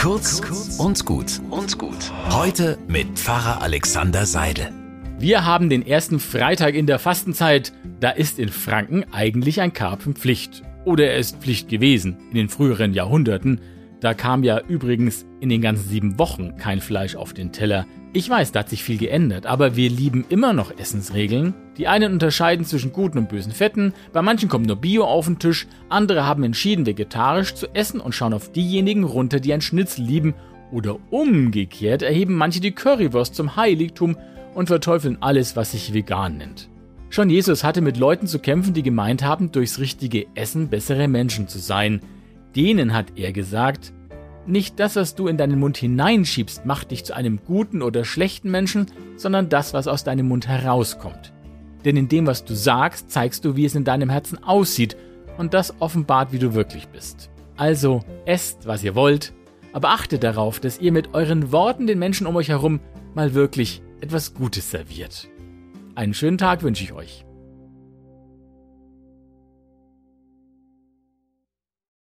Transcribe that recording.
Kurz und gut und gut. Heute mit Pfarrer Alexander Seidel. Wir haben den ersten Freitag in der Fastenzeit. Da ist in Franken eigentlich ein Karpfen Pflicht. Oder er ist Pflicht gewesen in den früheren Jahrhunderten. Da kam ja übrigens in den ganzen sieben Wochen kein Fleisch auf den Teller. Ich weiß, da hat sich viel geändert, aber wir lieben immer noch Essensregeln. Die einen unterscheiden zwischen guten und bösen Fetten, bei manchen kommt nur Bio auf den Tisch, andere haben entschieden, vegetarisch zu essen und schauen auf diejenigen runter, die ein Schnitzel lieben. Oder umgekehrt erheben manche die Currywurst zum Heiligtum und verteufeln alles, was sich vegan nennt. Schon Jesus hatte mit Leuten zu kämpfen, die gemeint haben, durchs richtige Essen bessere Menschen zu sein. Denen hat er gesagt, nicht das, was du in deinen Mund hineinschiebst, macht dich zu einem guten oder schlechten Menschen, sondern das, was aus deinem Mund herauskommt. Denn in dem, was du sagst, zeigst du, wie es in deinem Herzen aussieht, und das offenbart, wie du wirklich bist. Also esst, was ihr wollt, aber achtet darauf, dass ihr mit euren Worten den Menschen um euch herum mal wirklich etwas Gutes serviert. Einen schönen Tag wünsche ich euch.